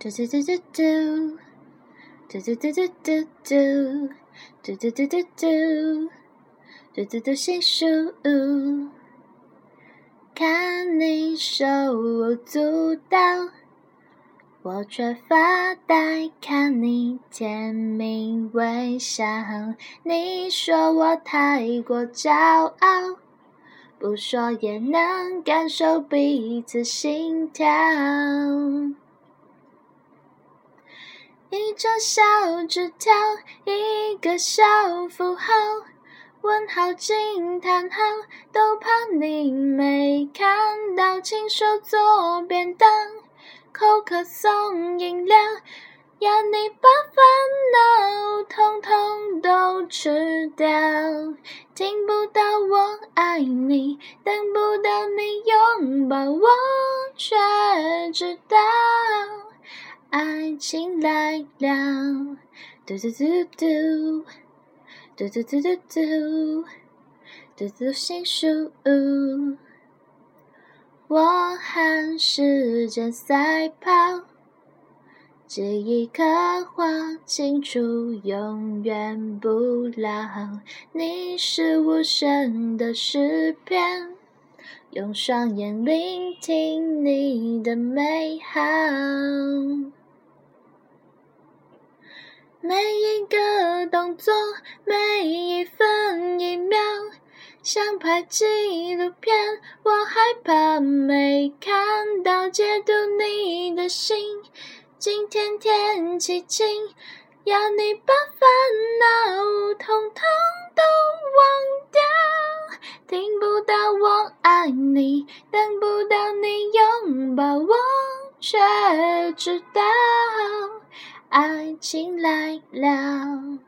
嘟嘟嘟嘟嘟，嘟嘟嘟嘟嘟嘟，嘟嘟嘟嘟嘟，嘟嘟嘟细数。看你手舞足蹈，我却发呆看你甜蜜微笑。你说我太过骄傲，不说也能感受彼此心跳。一张小纸条，一个小符号。问好惊叹号，都怕你没看到。亲手做便当，口渴送饮料，要你把烦恼统统都吃掉。听不到我爱你，等不到你拥抱，我却知道爱情来了。嘟嘟嘟嘟。嘟嘟嘟嘟嘟，嘟嘟心数。我和时间赛跑，记忆刻画清楚，永远不老。你是无声的诗篇，用双眼聆听你的美好。每一个动作，每一分一秒，像拍纪录片。我害怕没看到解读你的心。今天天气晴，要你把烦恼统统都忘掉。听不到我爱你，等不到你拥抱，我却知道。爱情来了。